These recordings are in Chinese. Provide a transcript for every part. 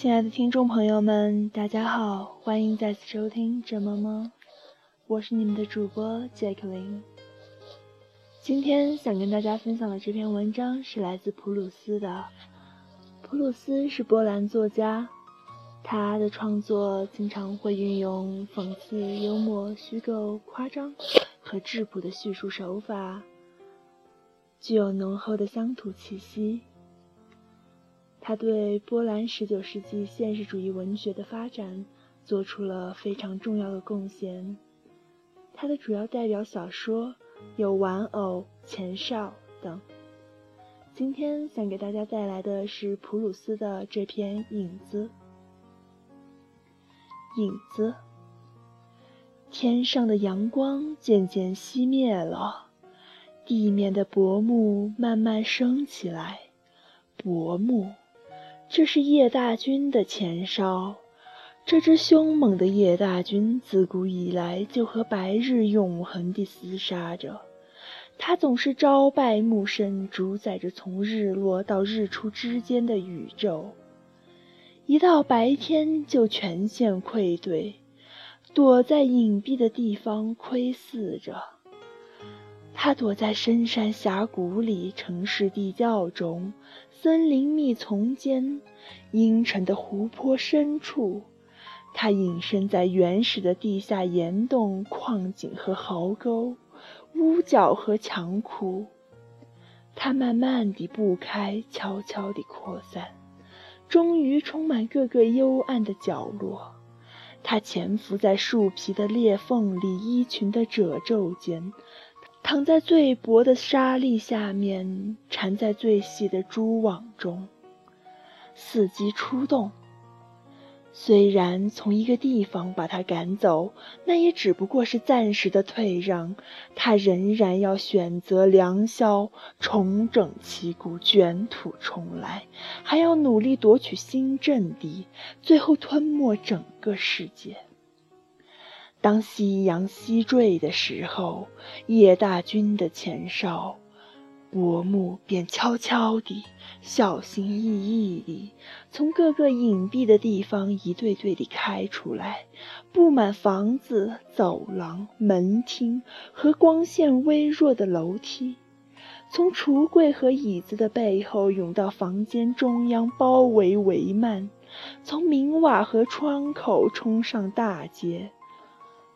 亲爱的听众朋友们，大家好，欢迎再次收听《这么么》，我是你们的主播杰克琳。今天想跟大家分享的这篇文章是来自普鲁斯的。普鲁斯是波兰作家，他的创作经常会运用讽刺、幽默、虚构、夸张和质朴的叙述手法，具有浓厚的乡土气息。他对波兰19世纪现实主义文学的发展做出了非常重要的贡献。他的主要代表小说有《玩偶》《前哨》等。今天想给大家带来的是普鲁斯的这篇《影子》。影子，天上的阳光渐渐熄灭了，地面的薄幕慢慢升起来，薄幕。这是叶大军的前哨，这支凶猛的叶大军自古以来就和白日永恒地厮杀着，他总是朝拜暮生，主宰着从日落到日出之间的宇宙。一到白天就全线溃退，躲在隐蔽的地方窥伺着。他躲在深山峡谷里，城市地窖中。森林密丛间，阴沉的湖泊深处，它隐身在原始的地下岩洞、矿井和壕沟、屋角和墙窟。它慢慢地布开，悄悄地扩散，终于充满各个幽暗的角落。它潜伏在树皮的裂缝里，衣裙的褶皱间。躺在最薄的沙砾下面，缠在最细的蛛网中，伺机出动。虽然从一个地方把他赶走，那也只不过是暂时的退让，他仍然要选择良宵，重整旗鼓，卷土重来，还要努力夺取新阵地，最后吞没整个世界。当夕阳西坠的时候，叶大军的前哨薄暮便悄悄地、小心翼翼地从各个隐蔽的地方一对对地开出来，布满房子、走廊、门厅和光线微弱的楼梯，从橱柜和椅子的背后涌到房间中央，包围帷幔，从明瓦和窗口冲上大街。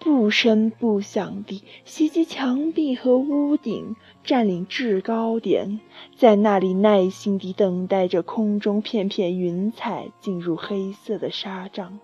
不声不响地袭击墙壁和屋顶，占领制高点，在那里耐心地等待着空中片片云彩进入黑色的纱帐。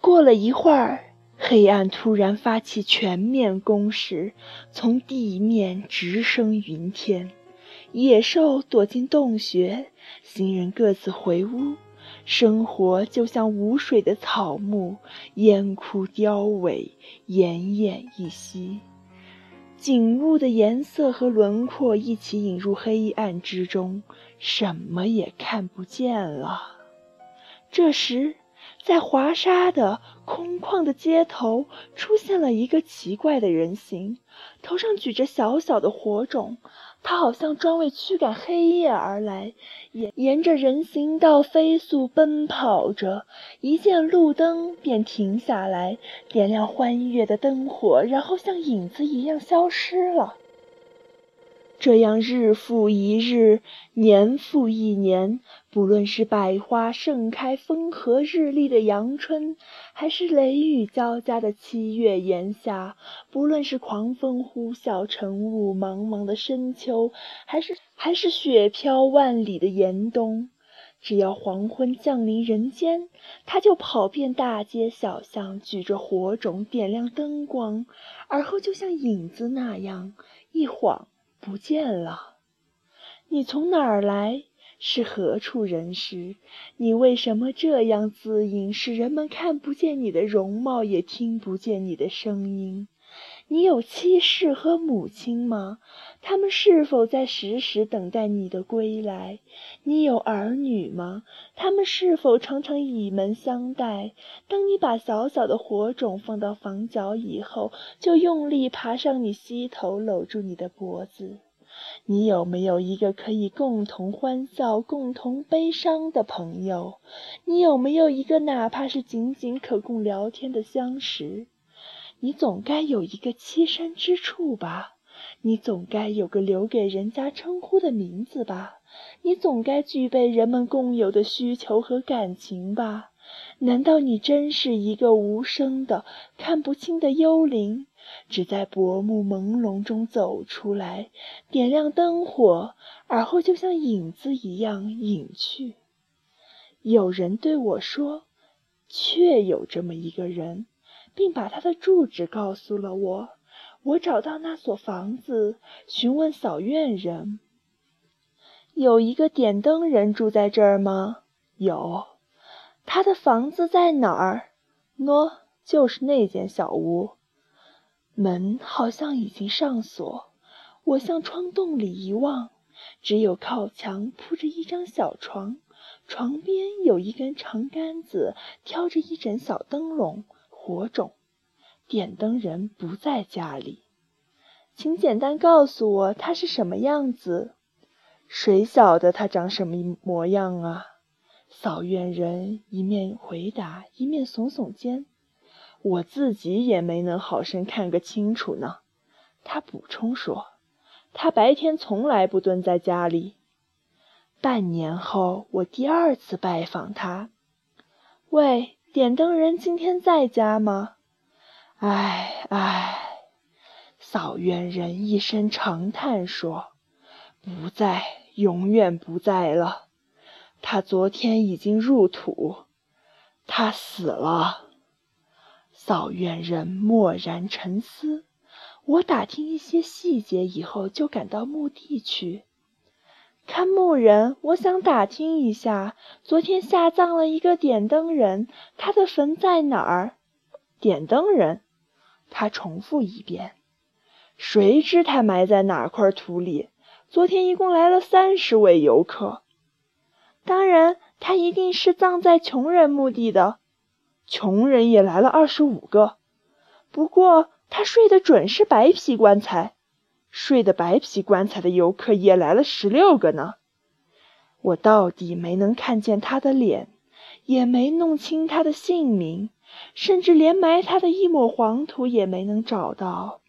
过了一会儿，黑暗突然发起全面攻势，从地面直升云天。野兽躲进洞穴，行人各自回屋。生活就像无水的草木，烟枯凋萎，奄奄一息。景物的颜色和轮廓一起引入黑暗之中，什么也看不见了。这时，在华沙的空旷的街头，出现了一个奇怪的人形，头上举着小小的火种。他好像专为驱赶黑夜而来，沿沿着人行道飞速奔跑着，一见路灯便停下来，点亮欢悦的灯火，然后像影子一样消失了。这样日复一日，年复一年，不论是百花盛开、风和日丽的阳春，还是雷雨交加的七月炎夏；不论是狂风呼啸、晨雾茫茫的深秋，还是还是雪飘万里的严冬，只要黄昏降临人间，他就跑遍大街小巷，举着火种点亮灯光，而后就像影子那样，一晃。不见了，你从哪儿来？是何处人士？你为什么这样自隐，使人们看不见你的容貌，也听不见你的声音？你有妻室和母亲吗？他们是否在时时等待你的归来？你有儿女吗？他们是否常常倚门相待？当你把小小的火种放到房角以后，就用力爬上你膝头，搂住你的脖子。你有没有一个可以共同欢笑、共同悲伤的朋友？你有没有一个哪怕是仅仅可供聊天的相识？你总该有一个栖身之处吧？你总该有个留给人家称呼的名字吧？你总该具备人们共有的需求和感情吧？难道你真是一个无声的、看不清的幽灵？只在薄暮朦胧中走出来，点亮灯火，而后就像影子一样隐去。有人对我说：“确有这么一个人，并把他的住址告诉了我。”我找到那所房子，询问扫院人：“有一个点灯人住在这儿吗？”“有。”“他的房子在哪儿？”“喏，就是那间小屋。”门好像已经上锁，我向窗洞里一望，只有靠墙铺着一张小床，床边有一根长杆子，挑着一盏小灯笼，火种。点灯人不在家里，请简单告诉我他是什么样子。谁晓得他长什么模样啊？扫院人一面回答，一面耸耸肩。我自己也没能好生看个清楚呢。他补充说：“他白天从来不蹲在家里。”半年后，我第二次拜访他。“喂，点灯人今天在家吗？”“唉唉。”扫院人一声长叹说：“不在，永远不在了。他昨天已经入土，他死了。”扫院人默然沉思。我打听一些细节以后，就赶到墓地去。看墓人，我想打听一下，昨天下葬了一个点灯人，他的坟在哪儿？点灯人，他重复一遍。谁知他埋在哪块土里？昨天一共来了三十位游客。当然，他一定是葬在穷人墓地的。穷人也来了二十五个，不过他睡得准是白皮棺材，睡的白皮棺材的游客也来了十六个呢。我到底没能看见他的脸，也没弄清他的姓名，甚至连埋他的一抹黄土也没能找到。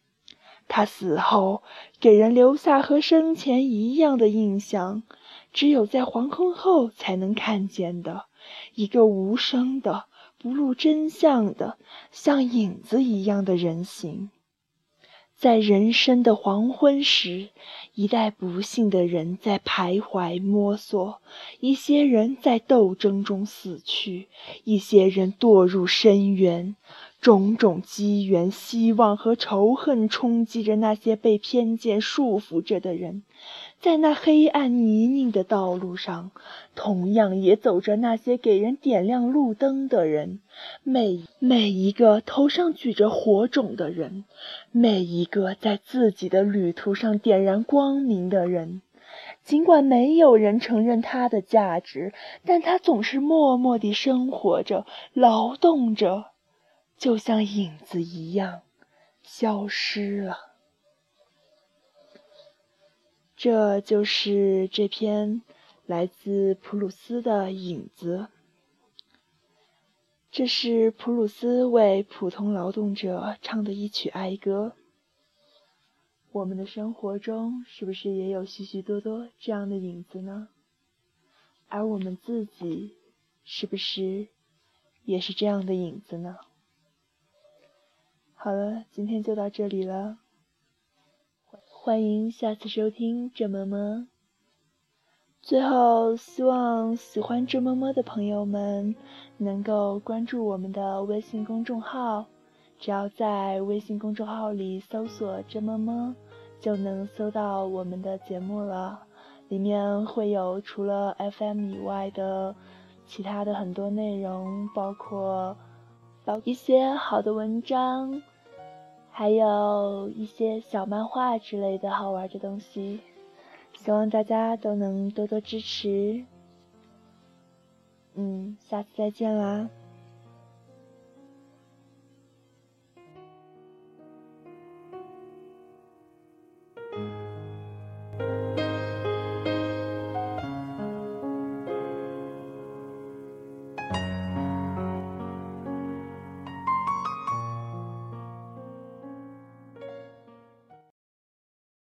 他死后给人留下和生前一样的印象，只有在黄昏后才能看见的一个无声的。不露真相的，像影子一样的人形，在人生的黄昏时，一代不幸的人在徘徊摸索，一些人在斗争中死去，一些人堕入深渊。种种机缘、希望和仇恨冲击着那些被偏见束缚着的人。在那黑暗泥泞的道路上，同样也走着那些给人点亮路灯的人。每每一个头上举着火种的人，每一个在自己的旅途上点燃光明的人，尽管没有人承认他的价值，但他总是默默地生活着，劳动着，就像影子一样，消失了。这就是这篇来自普鲁斯的影子。这是普鲁斯为普通劳动者唱的一曲哀歌。我们的生活中是不是也有许许多多这样的影子呢？而我们自己是不是也是这样的影子呢？好了，今天就到这里了。欢迎下次收听这么么。最后，希望喜欢这么么的朋友们能够关注我们的微信公众号，只要在微信公众号里搜索“这么么”，就能搜到我们的节目了。里面会有除了 FM 以外的其他的很多内容，包括一些好的文章。还有一些小漫画之类的好玩的东西，希望大家都能多多支持。嗯，下次再见啦。